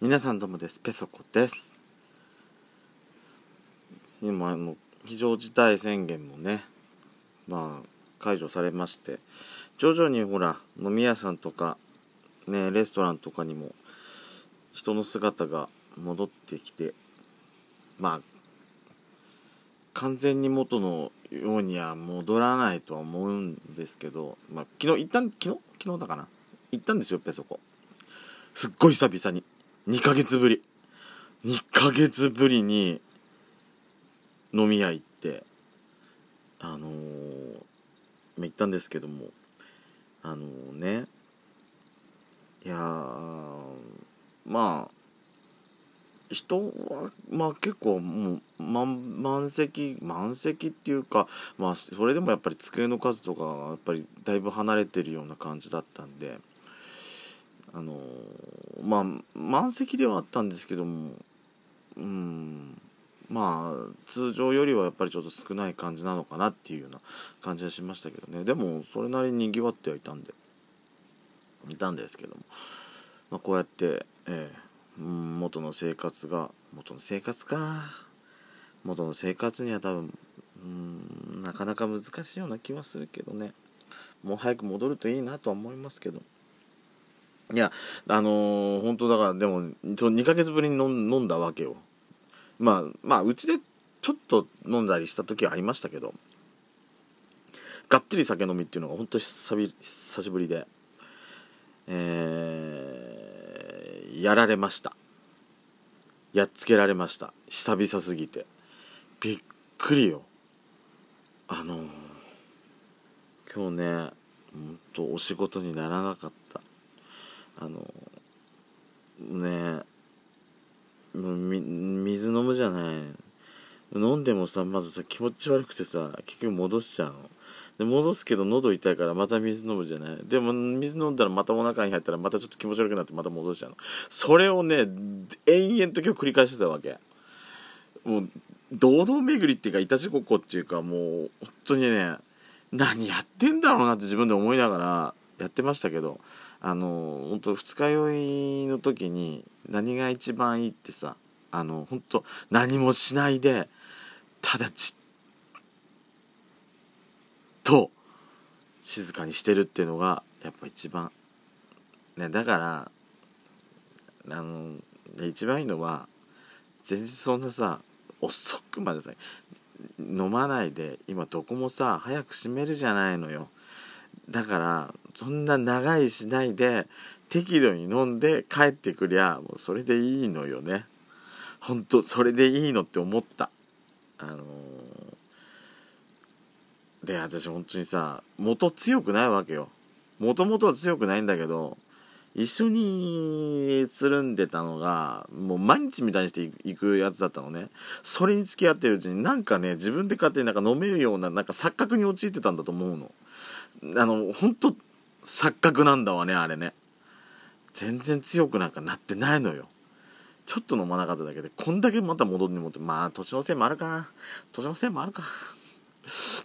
皆さんどうもです。ペソコです。今あの非常事態宣言もねまあ解除されまして徐々にほら飲み屋さんとかねレストランとかにも人の姿が戻ってきてまあ完全に元のようには戻らないとは思うんですけど、まあ、昨日一旦昨日？昨日だかな？行ったんですよペソコ。すっごい久々に。2ヶ月ぶり。2ヶ月ぶりに飲み屋行ってあのー、行ったんですけどもあのー、ね。いやまあ人はまあ結構もう満満席満席っていうかまあそれでもやっぱり机の数とかやっぱりだいぶ離れてるような感じだったんであのまあ満席ではあったんですけどもうんまあ通常よりはやっぱりちょっと少ない感じなのかなっていうような感じはしましたけどねでもそれなりににぎわってはいたんでいたんですけども、まあ、こうやって、えー、元の生活が元の生活か元の生活には多分うんなかなか難しいような気はするけどねもう早く戻るといいなとは思いますけど。いや、あのー、本当だから、でも、その2ヶ月ぶりに飲んだわけよ。まあ、まあ、うちでちょっと飲んだりした時はありましたけど、がっつり酒飲みっていうのが本当久しぶりで、えー、やられました。やっつけられました。久々すぎて。びっくりよ。あのー、今日ね、ほんとお仕事にならなかった。あのねもう水飲むじゃない。飲んでもさまずさ気持ち悪くてさ結局戻しちゃうの。で戻すけど喉痛いからまた水飲むじゃない。でも水飲んだらまたお腹に入ったらまたちょっと気持ち悪くなってまた戻しちゃうの。それをね延々と今日繰り返してたわけ。もう堂々巡りっていうかいたちごっこっていうかもう本当にね何やってんだろうなって自分で思いながらやってましたけど。あの本当二日酔いの時に何が一番いいってさあの本当何もしないでただちっと静かにしてるっていうのがやっぱ一番。ねだからあの一番いいのは全然そんなさ遅くまでさ飲まないで今どこもさ早く閉めるじゃないのよ。だからそんな長いしないで適度に飲んで帰ってくりゃもうそれでいいのよね。ほんとそれでいいのって思った。あのー、で私本当にさ元強くないわけよ。もともとは強くないんだけど一緒につるんでたのがもう毎日みたいにしていくやつだったのね。それに付き合ってるうちになんかね自分で勝手になんか飲めるようななんか錯覚に陥ってたんだと思うの。あの本当錯覚なんだわねあれね。全然強くなんかなってないのよ。ちょっと飲まなかっただけでこんだけまた戻ってもってまあ年のせいもあるか。年のせいもあるか。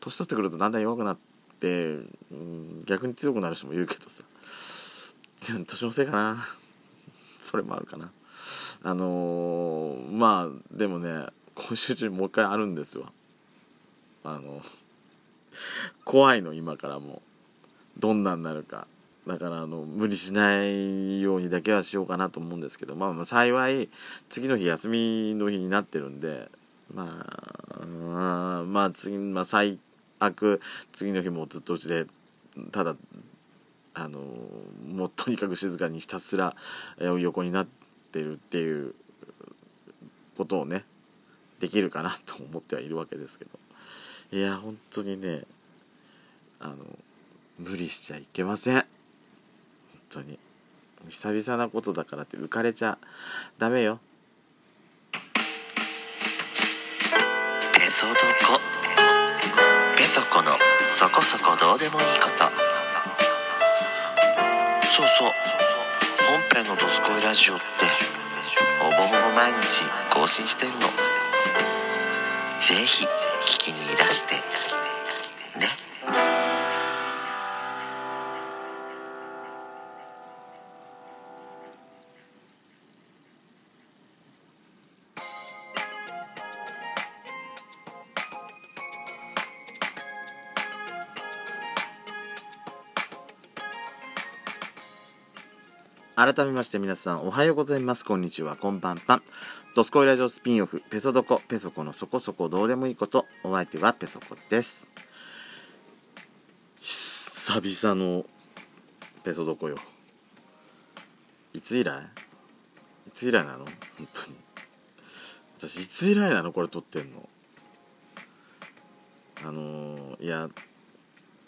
年取ってくるとだんだん弱くなって、うん、逆に強くなる人もいるけどさ。年のせいかな。それもあるかな。あのー、まあでもね今週中もう一回あるんですわ。あの怖いの今からもどんなになるか。だからあの無理しないようにだけはしようかなと思うんですけど、まあ、まあ幸い次の日休みの日になってるんで。まあまあ次、まあ、最悪次の日もずっとうちでただあのもうとにかく静かにひたすら横になってるっていうことをねできるかなと思ってはいるわけですけど。いや本当にねあの無理しちゃいけません。本当に。久々なことだからって浮かれちゃダメよ。ペソドコペソコのそこそこどうでもいいこと。そうそう。本編の「どすこいラジオ」ってほぼほぼ毎日更新してるの。ぜひ聞きにいらして。改めまして皆さんおはようございます。こんにちは。こんばんぱんドスコイラジオスピンオフペソドコペソコのそこそこどうでもいいことお相手はペソコです。久々のペソドコよ。いつ以来？いつ以来なの？本当に。私いつ以来なの？これ撮ってんの。あのー、いや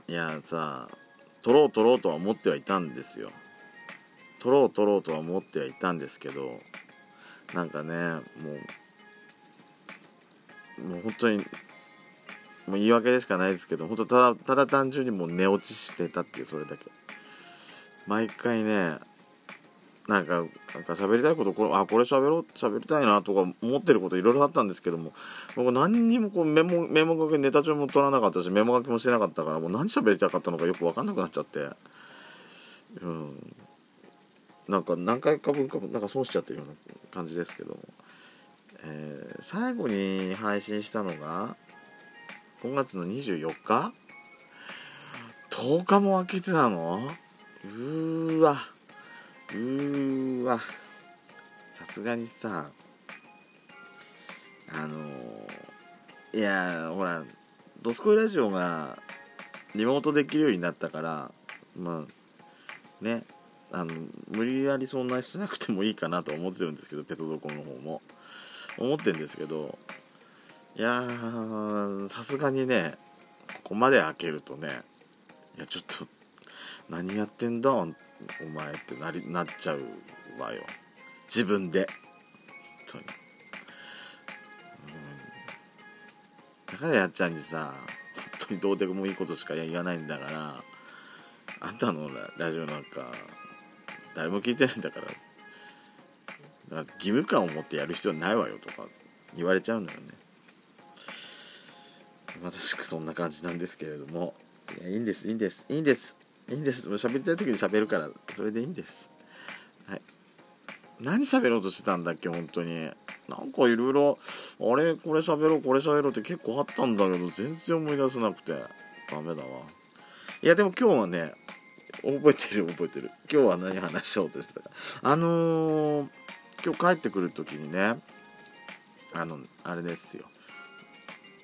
いやさ撮ろう撮ろうとは思ってはいたんですよ。撮ろう撮ろうとは思ってはいたんですけどなんかねもうもう本当にもう言い訳でしかないですけど本当ただただ単純にもう寝落ちしてたっていうそれだけ毎回ねなんか、なんか喋りたいこと、これ、あ、これ喋ろう、喋りたいなとか思ってることいろいろあったんですけども、僕何にもこうメモ、メモ書き、ネタ帳も取らなかったし、メモ書きもしてなかったから、もう何喋りたかったのかよくわかんなくなっちゃって、うん。なんか何回か分か、なんか損しちゃってるような感じですけども、えー、最後に配信したのが、5月の24日 ?10 日も空けてたの？うーわ。うーわさすがにさあのー、いやほら「ドスコイラジオ」がリモートできるようになったからまあねあの無理やりそんなにしなくてもいいかなと思ってるんですけどペトドコの方も。思ってるんですけどいやさすがにねここまで開けるとねいやちょっと何やってんだお前ってなりなっちゃうわよ。自分で。本当に、うん、だからやっちゃんにさ本当にどうでもいいことしか言わないんだからあんたのラジオなんか誰も聞いてないんだから。だから義務感を持ってやる必要ないわよとか言われちゃうのよね。まさしくそんな感じなんですけれども。いやいいんですいいんですいいんです。いいんです。もう喋りたい時に喋るからそれでいいんです。はい。何喋ろうとしてたんだっけ本当に。なんかいろいろあれこれ喋ろうこれ喋ろうって結構あったんだけど全然思い出せなくて。ダメだわ。いやでも今日はね覚えてる覚えてる。今日は何話しようとしてたか。あのー、今日帰ってくる時にねあのあれですよ。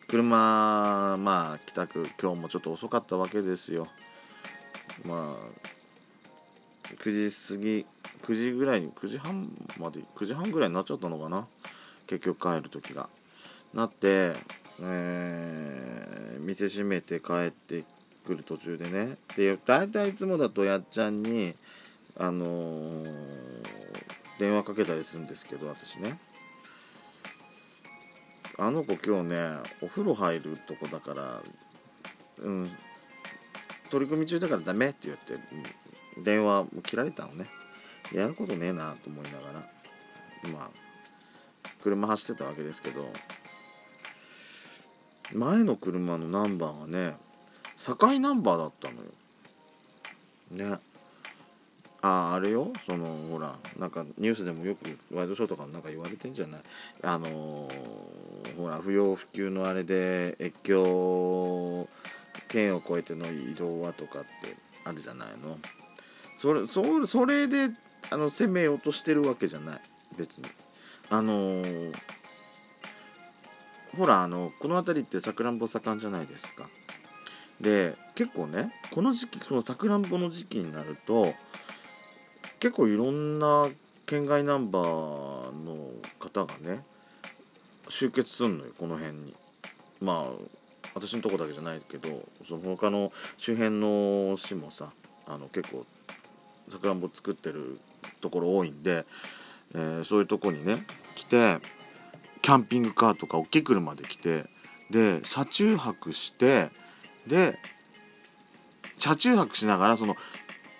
車まあ帰宅今日もちょっと遅かったわけですよ。まあ9時過ぎ9時ぐらいに9時半まで9時半ぐらいになっちゃったのかな。結局帰る時が。なって、えー、店閉めて帰ってくる途中でね。で大体いつもだとやっちゃんにあのー、電話かけたりするんですけど私ね。あの子今日ねお風呂入るとこだからうん取り組み中だからダメって言って電話も切られたのね。やることねえなと思いながらまあ車走ってたわけですけど前の車のナンバーがね境ナンバーだったのよ。ね。あああれよそのほらなんかニュースでもよくワイドショーとかなんか言われてんじゃない？あのー、ほら不要不急のあれで越境県を越えての移動はとかってあるじゃないの。それそそれであの攻めようとしてるわけじゃない別に。あのー、ほらあのこの辺りってさくらんぼ盛んじゃないですか。で結構ねこの時期そのさくらんぼの時期になると結構いろんな県外ナンバーの方がね集結すんのよこの辺に。まあ私のとこだけじゃないけどその他の周辺の市もさあの結構さくらんぼ作ってるところ多いんで、えー、そういうとこにね来てキャンピングカーとか大きい車で来てで車中泊してで車中泊しながらその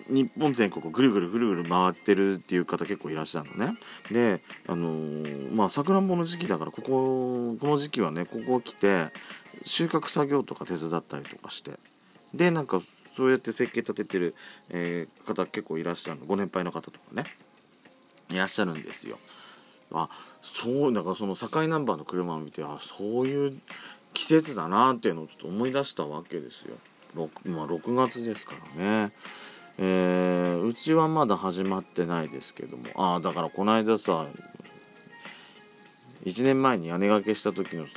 日本全国をぐるぐるぐるぐる回ってるっていう方結構いらっしゃるのね。であのー、まあさくらんぼの時期だからこここの時期はねここ来て収穫作業とか手伝ったりとかして。でなんかそうやって設計立ててる、えー、方結構いらっしゃるの。ご年配の方とかね。いらっしゃるんですよ。あそうだからその境ナンバーの車を見てあそういう季節だなっていうのをちょっと思い出したわけですよ。6,、まあ、6月ですからね。えー、うちはまだ始まってないですけども。ああだからこの間さ1年前に屋根掛けした時のさ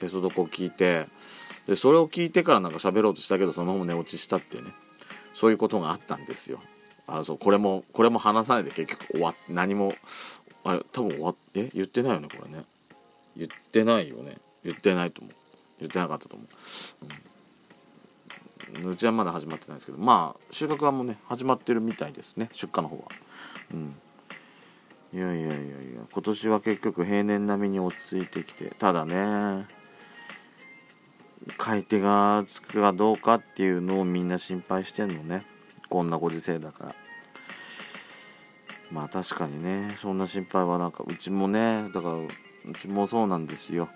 ペソドコを聞いてでそれを聞いてからなんか喋ろうとしたけどそのまま寝落ちしたってね。そういうことがあったんですよ。あそうこれもこれも話さないで結局終わっ何もあれ多分終わっえ？言ってないよねこれね。言ってないよね。言ってないと思う。言ってなかったと思う、うん、うちはまだ始まってないですけどまあ収穫はもうね始まってるみたいですね出荷の方は。うん。いやいやいやいや今年は結局平年並みに落ち着いてきてただね買い手がつくかどうかっていうのをみんな心配してんのね。こんなご時世だから。まあ確かにねそんな心配はなんかうちもねだからうちもそうなんですよ。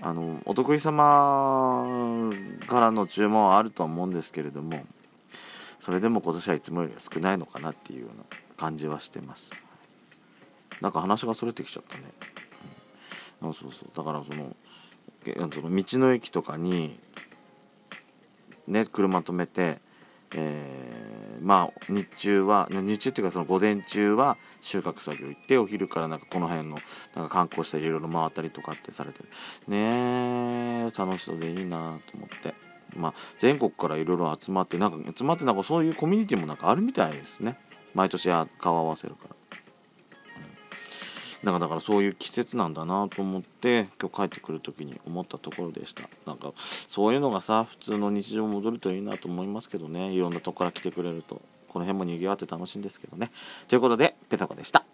あのお得意様からの注文はあるとは思うんですけれどもそれでも今年はいつもよりは少ないのかなっていうような感じはしてます。なんか話がそれてきちゃったね、うん、そうそう。だからそのその道の駅とかにね車止めてえー、まあ日中は日中っていうかその午前中は収穫作業行ってお昼からなんかこの辺のなんか観光したりいろいろ回ったりとかってされてる。ね楽しそうでいいなと思って。まあ全国からいろいろ集まってなんか集まってなんかそういうコミュニティもなんかあるみたいですね。毎年顔合わせるから。なんかだからそういう季節なんだなと思って今日帰ってくる時に思ったところでした。なんかそういうのがさ普通の日常戻るといいなと思いますけどね。いろんなとこから来てくれるとこの辺も賑わって楽しいんですけどね。ということでペタコでした。